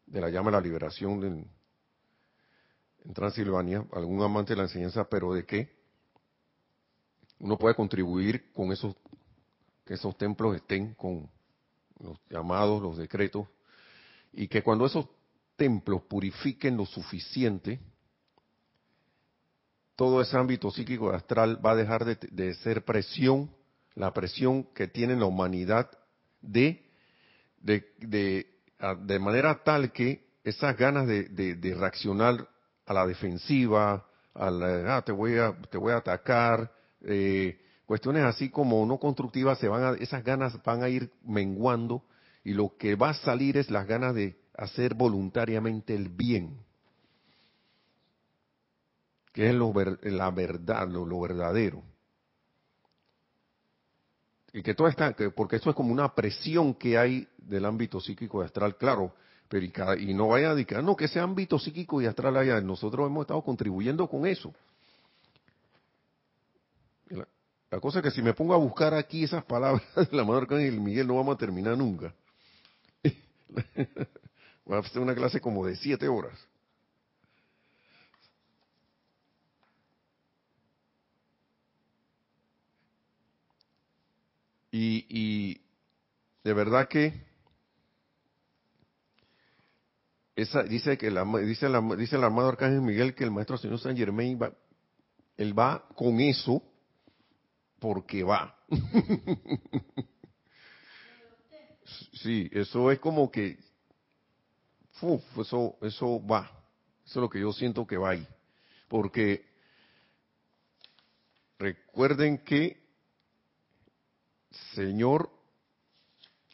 De la llama de la liberación en, en Transilvania, algún amante de la enseñanza, pero de qué uno puede contribuir con esos, que esos templos estén con los llamados, los decretos, y que cuando esos templos purifiquen lo suficiente, todo ese ámbito psíquico astral va a dejar de, ser presión, la presión que tiene la humanidad de, de, manera tal que esas ganas de, reaccionar a la defensiva, a la, ah, te voy a, te voy a atacar, eh, cuestiones así como no constructivas, se van a, esas ganas van a ir menguando y lo que va a salir es las ganas de hacer voluntariamente el bien que es lo, la verdad, lo, verdadero. Y que todo está, porque eso es como una presión que hay del ámbito psíquico y astral, claro, pero y, no vaya a decir, no, que ese ámbito psíquico y astral haya, nosotros hemos estado contribuyendo con eso. La, la, cosa es que si me pongo a buscar aquí esas palabras de la Madre Arcángel Miguel, no vamos a terminar nunca. Va a ser una clase como de siete horas. Y, y de verdad que esa, dice que la, dice, la, dice el armado Arcángel Miguel que el maestro señor San Germain va, él va con eso porque va. sí, eso es como que uf, eso, eso va. Eso es lo que yo siento que va ahí. Porque recuerden que Señor,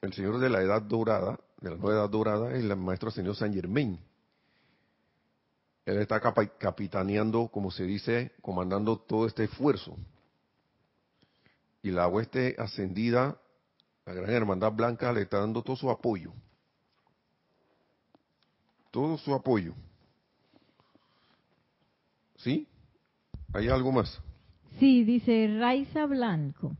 el Señor de la Edad Dorada, de la Nueva Edad Dorada, es el Maestro Señor San Germain. Él está capitaneando, como se dice, comandando todo este esfuerzo. Y la hueste ascendida, la Gran Hermandad Blanca, le está dando todo su apoyo. Todo su apoyo. ¿Sí? ¿Hay algo más? Sí, dice Raiza Blanco.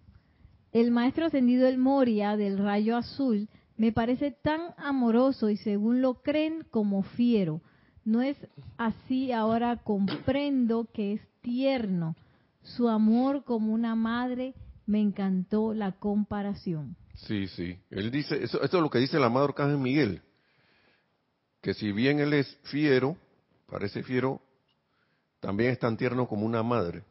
El maestro ascendido El Moria del rayo azul me parece tan amoroso y según lo creen como fiero. No es así, ahora comprendo que es tierno. Su amor como una madre me encantó la comparación. Sí, sí. Él dice, esto es lo que dice el amado Arcángel Miguel, que si bien él es fiero, parece fiero, también es tan tierno como una madre.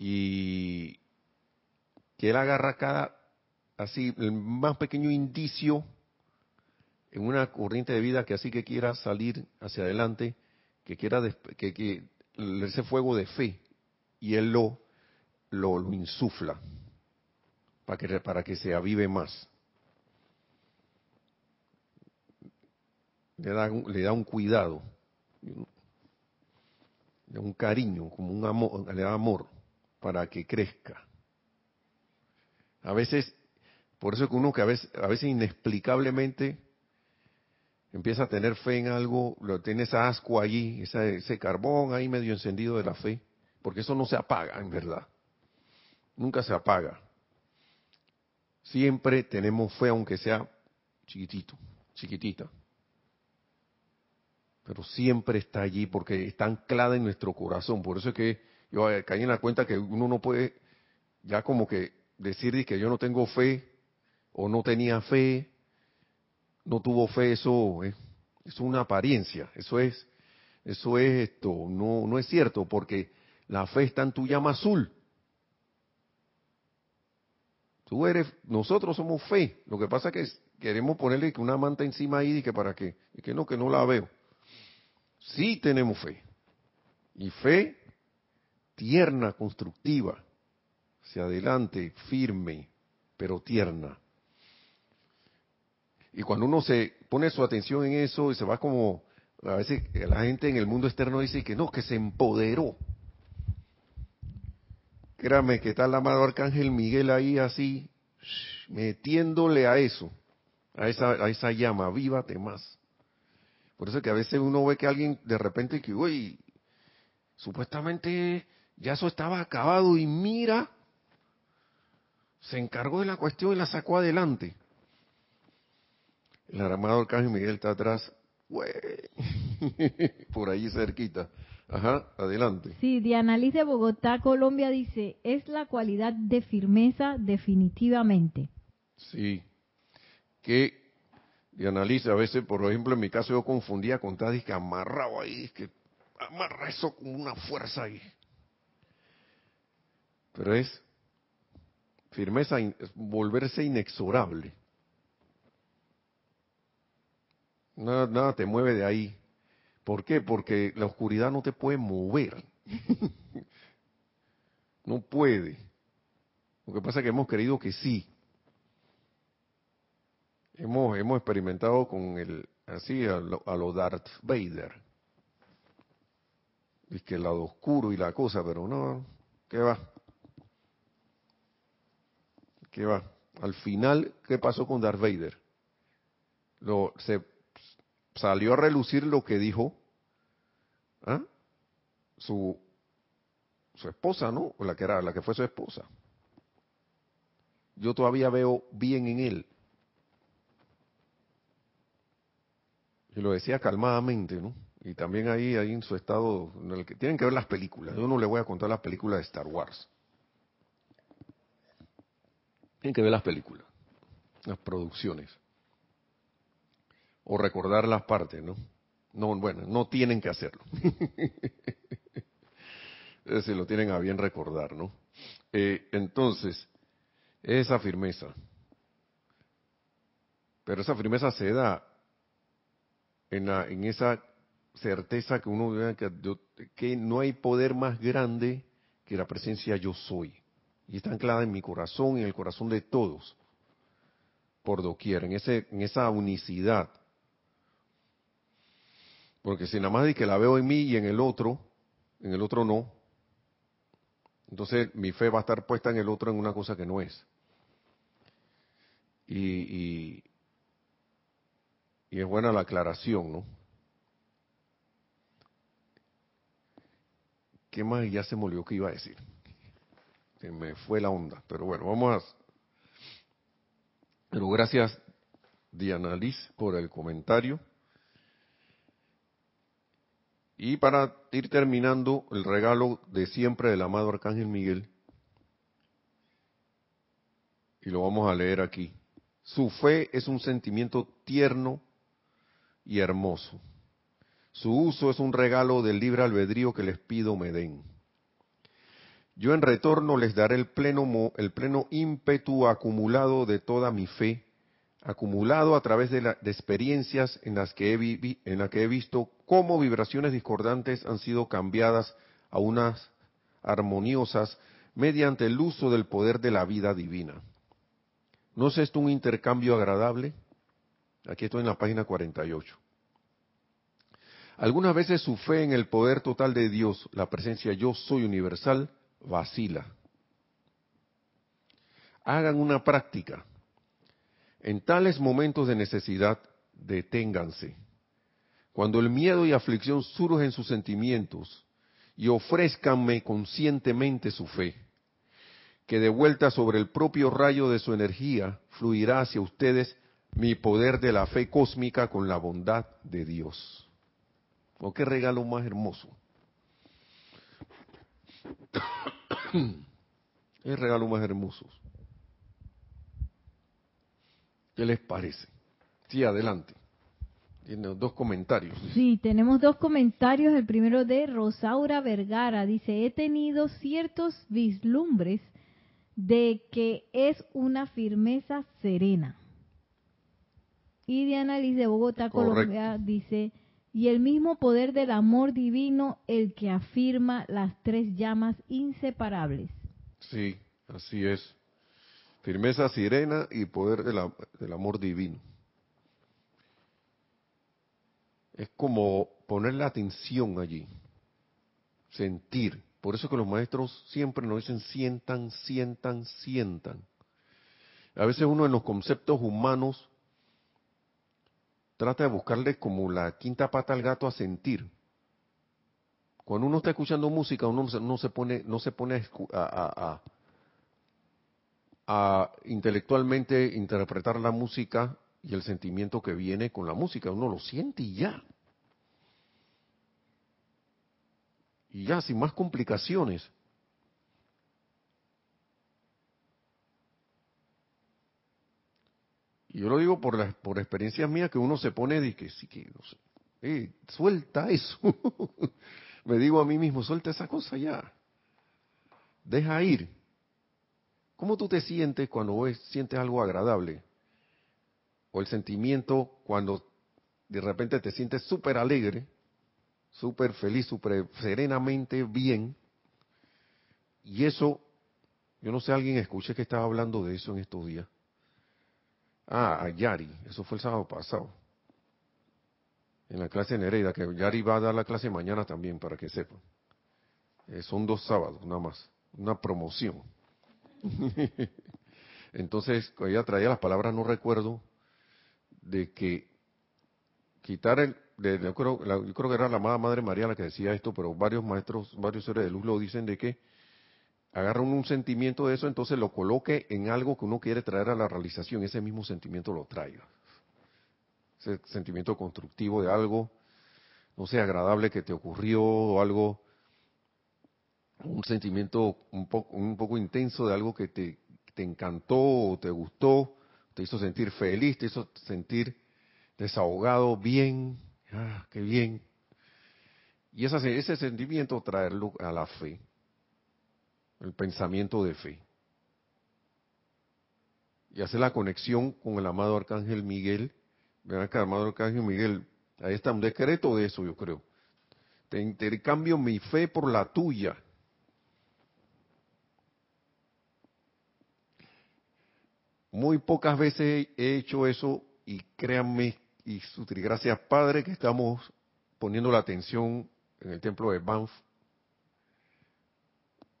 Y que él agarra cada, así, el más pequeño indicio en una corriente de vida que así que quiera salir hacia adelante, que quiera que, que ese fuego de fe y él lo, lo, lo insufla para que, para que se avive más. Le da, le da un cuidado, un cariño, como un amor, le da amor para que crezca. A veces, por eso que uno que a veces, a veces inexplicablemente empieza a tener fe en algo, lo tiene esa asco allí, ese carbón ahí medio encendido de la fe, porque eso no se apaga en verdad. Nunca se apaga. Siempre tenemos fe, aunque sea chiquitito, chiquitita pero siempre está allí porque está anclada en nuestro corazón. Por eso es que yo caí en la cuenta que uno no puede ya como que decir que yo no tengo fe o no tenía fe, no tuvo fe, eso es, es una apariencia, eso es, eso es esto, no, no es cierto, porque la fe está en tu llama azul. Tú eres, nosotros somos fe. Lo que pasa es que queremos ponerle una manta encima ahí y que para qué, y que no, que no la veo. Sí tenemos fe. Y fe tierna, constructiva, hacia adelante, firme, pero tierna. Y cuando uno se pone su atención en eso y se va como, a veces la gente en el mundo externo dice que no, que se empoderó. Créame que está el amado Arcángel Miguel ahí así, metiéndole a eso, a esa, a esa llama, vívate más. Por eso que a veces uno ve que alguien de repente que, uy, supuestamente ya eso estaba acabado y mira, se encargó de la cuestión y la sacó adelante. El armado Arcángel Miguel está atrás, güey, por ahí cerquita. Ajá, adelante. Sí, Diana Liz de Bogotá, Colombia dice, es la cualidad de firmeza definitivamente. Sí, que y analiza. A veces, por ejemplo, en mi caso yo confundía con tal que amarrado ahí, que amarra eso con una fuerza ahí. Pero es firmeza, volverse inexorable. Nada, nada te mueve de ahí. ¿Por qué? Porque la oscuridad no te puede mover. no puede. Lo que pasa es que hemos querido que sí hemos, hemos experimentado con el, así, a lo, Darth Vader. Y que el lado oscuro y la cosa, pero no, ¿qué va? ¿Qué va? Al final, ¿qué pasó con Darth Vader? Lo, se salió a relucir lo que dijo ¿ah? su, su esposa, ¿no? O la que era, la que fue su esposa. Yo todavía veo bien en él Y lo decía calmadamente, ¿no? Y también ahí, ahí en su estado, en el que tienen que ver las películas. Yo no le voy a contar las películas de Star Wars. Tienen que ver las películas, las producciones. o recordar las partes, ¿no? No, bueno, no tienen que hacerlo. si lo tienen a bien recordar, ¿no? Eh, entonces, esa firmeza. Pero esa firmeza se da en, la, en esa certeza que uno que, que no hay poder más grande que la presencia yo soy. Y está anclada en mi corazón y en el corazón de todos, por doquier, en, ese, en esa unicidad. Porque si nada más de que la veo en mí y en el otro, en el otro no, entonces mi fe va a estar puesta en el otro en una cosa que no es. Y, y, y es buena la aclaración, ¿no? ¿Qué más? Ya se me olvidó que iba a decir. Se me fue la onda. Pero bueno, vamos a... Pero gracias, Diana Liz, por el comentario. Y para ir terminando, el regalo de siempre del amado Arcángel Miguel. Y lo vamos a leer aquí. Su fe es un sentimiento tierno y hermoso. Su uso es un regalo del libre albedrío que les pido me den. Yo en retorno les daré el pleno, ímpetu acumulado de toda mi fe, acumulado a través de, de experiencias en las, que he en las que he visto cómo vibraciones discordantes han sido cambiadas a unas armoniosas mediante el uso del poder de la vida divina. ¿No es esto un intercambio agradable? Aquí estoy en la página 48. Algunas veces su fe en el poder total de Dios, la presencia yo soy universal, vacila. Hagan una práctica. En tales momentos de necesidad, deténganse. Cuando el miedo y aflicción surgen en sus sentimientos, y ofrézcanme conscientemente su fe, que de vuelta sobre el propio rayo de su energía fluirá hacia ustedes mi poder de la fe cósmica con la bondad de Dios. ¿O qué regalo más hermoso? ¿Qué regalo más hermoso? ¿Qué les parece? Sí, adelante. Tiene dos comentarios. Sí, tenemos dos comentarios. El primero de Rosaura Vergara. Dice, he tenido ciertos vislumbres de que es una firmeza serena. Y Diana Liz de Bogotá, Colombia, dice, y el mismo poder del amor divino el que afirma las tres llamas inseparables. Sí, así es. Firmeza sirena y poder del amor divino. Es como poner la atención allí, sentir. Por eso que los maestros siempre nos dicen sientan, sientan, sientan. A veces uno en los conceptos humanos trata de buscarle como la quinta pata al gato a sentir. Cuando uno está escuchando música, uno no se pone, no se pone a, a, intelectualmente interpretar la música y el sentimiento que viene con la música. Uno lo siente y ya. Y ya, sin más complicaciones. Yo lo digo por, la, por experiencias mías que uno se pone de que sí que, no sé, eh, suelta eso. Me digo a mí mismo, suelta esa cosa ya. Deja ir. ¿Cómo tú te sientes cuando sientes algo agradable? O el sentimiento cuando de repente te sientes súper alegre, súper feliz, súper serenamente bien. Y eso, yo no sé, alguien escuché que estaba hablando de eso en estos días Ah, a Yari, eso fue el sábado pasado. En la clase Nereida, que Yari va a dar la clase mañana también, para que sepan. Eh, son dos sábados, nada más. Una promoción. Entonces, ella traía las palabras, no recuerdo, de que quitar el, de, yo, creo, yo creo que era la amada Madre María la que decía esto, pero varios maestros, varios seres de luz lo dicen de que agarra un sentimiento de eso, entonces lo coloque en algo que uno quiere traer a la realización, ese mismo sentimiento lo traiga. Ese sentimiento constructivo de algo, no sé, agradable que te ocurrió o algo, un sentimiento un poco, un poco intenso de algo que te, encantó o te gustó, te hizo sentir feliz, te hizo sentir desahogado, bien, ah, qué bien. Y ese, ese sentimiento traerlo a la fe, el pensamiento de fe. Y hacer la conexión con el amado Arcángel Miguel. Ven acá, amado Arcángel Miguel, ahí está un decreto de eso, yo creo. Te intercambio mi fe por la tuya. Muy pocas veces he hecho eso y créanme, y gracias Padre que estamos poniendo la atención en el templo de Banff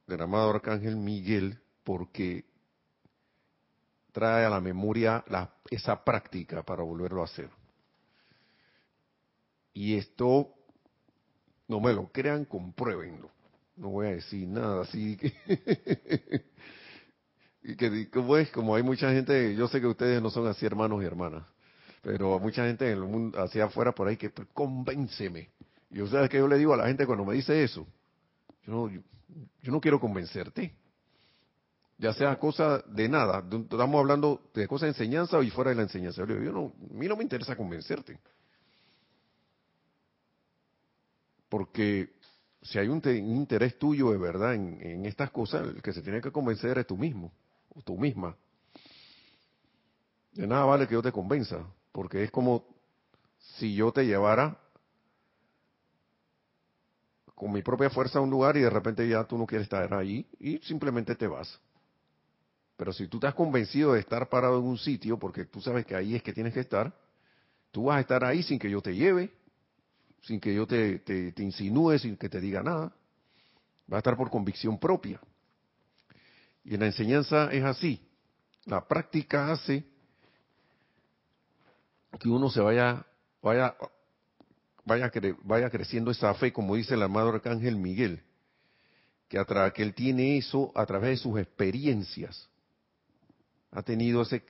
del amado Arcángel Miguel porque trae a la memoria esa práctica para volverlo a hacer. Y esto, no me lo crean, compruébenlo. No voy a decir nada así que... y que como como hay mucha gente, yo sé que ustedes no son así hermanos y hermanas, pero mucha gente en el mundo, hacia afuera por ahí que pues, convénceme. Y ustedes que yo le digo a la gente cuando me dice eso, yo no, yo no quiero convencerte ya sea cosa de nada, estamos hablando de cosas de enseñanza y fuera de la enseñanza. Yo, no, a mí no me interesa convencerte. Porque si hay un, interés tuyo de verdad en, estas cosas, el que se tiene que convencer es tú mismo, o tú misma. De nada vale que yo te convenza, porque es como si yo te llevara con mi propia fuerza a un lugar y de repente ya tú no quieres estar ahí y simplemente te vas. Pero si tú estás convencido de estar parado en un sitio, porque tú sabes que ahí es que tienes que estar, tú vas a estar ahí sin que yo te lleve, sin que yo te, insinúe, sin que te diga nada. Va a estar por convicción propia. Y en la enseñanza es así. La práctica hace que uno se vaya, vaya, vaya, vaya creciendo esa fe, como dice el amado arcángel Miguel, que, que él tiene eso a través de sus experiencias ha tenido ese,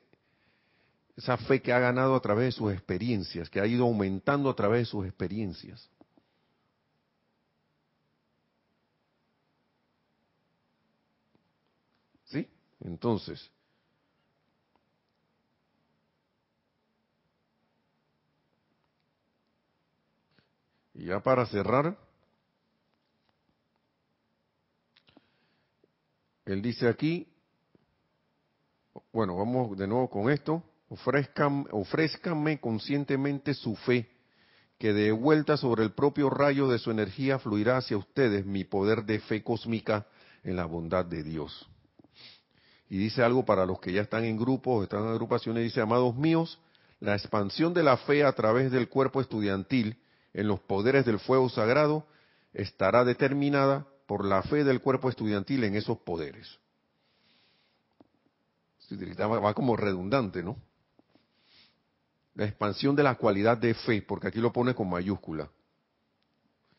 esa fe que ha ganado a través de sus experiencias, que ha ido aumentando a través de sus experiencias. ¿Sí? Entonces, y ya para cerrar, él dice aquí, bueno, vamos de nuevo con esto. ofrézcanme conscientemente su fe, que de vuelta sobre el propio rayo de su energía fluirá hacia ustedes mi poder de fe cósmica en la bondad de Dios. Y dice algo para los que ya están en grupos, están en agrupaciones, dice, amados míos, la expansión de la fe a través del cuerpo estudiantil en los poderes del fuego sagrado estará determinada por la fe del cuerpo estudiantil en esos poderes va como redundante, ¿no? La expansión de la cualidad de fe, porque aquí lo pone con mayúscula.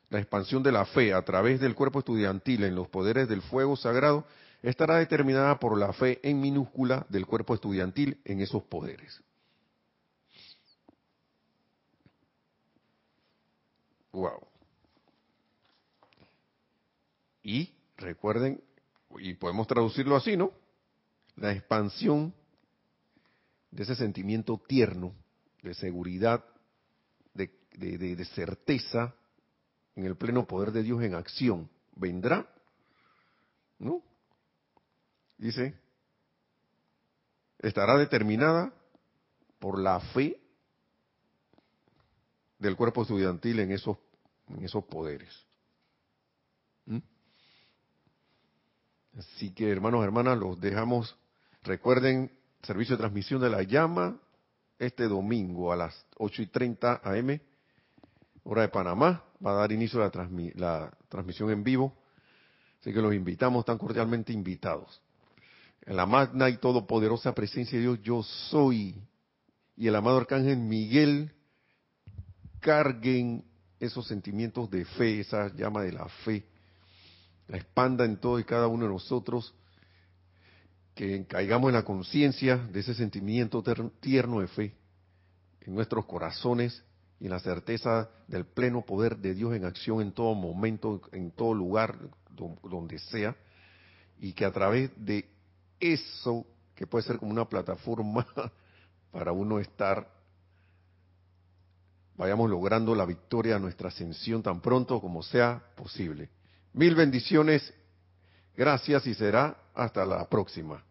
La expansión de la fe a través del cuerpo estudiantil en los poderes del fuego sagrado estará determinada por la fe en minúscula del cuerpo estudiantil en esos poderes. Wow. Y recuerden, y podemos traducirlo así, ¿no? la expansión de ese sentimiento tierno, de seguridad, de, certeza en el pleno poder de Dios en acción, vendrá, ¿no? Dice, estará determinada por la fe del cuerpo estudiantil en esos, en esos poderes. ¿Mm? Así que hermanos, hermanas, los dejamos Recuerden, servicio de transmisión de la llama este domingo a las 8 y 30 am, hora de Panamá. Va a dar inicio la, la transmisión en vivo. Así que los invitamos, tan cordialmente invitados. En la magna y todopoderosa presencia de Dios, yo soy. Y el amado Arcángel Miguel, carguen esos sentimientos de fe, esa llama de la fe, la expanda en todo y cada uno de nosotros que caigamos en la conciencia de ese sentimiento tierno de fe en nuestros corazones y en la certeza del pleno poder de Dios en acción en todo momento, en todo lugar, donde sea, y que a través de eso, que puede ser como una plataforma para uno estar vayamos logrando la victoria a nuestra ascensión tan pronto como sea posible. Mil bendiciones, gracias y será hasta la próxima.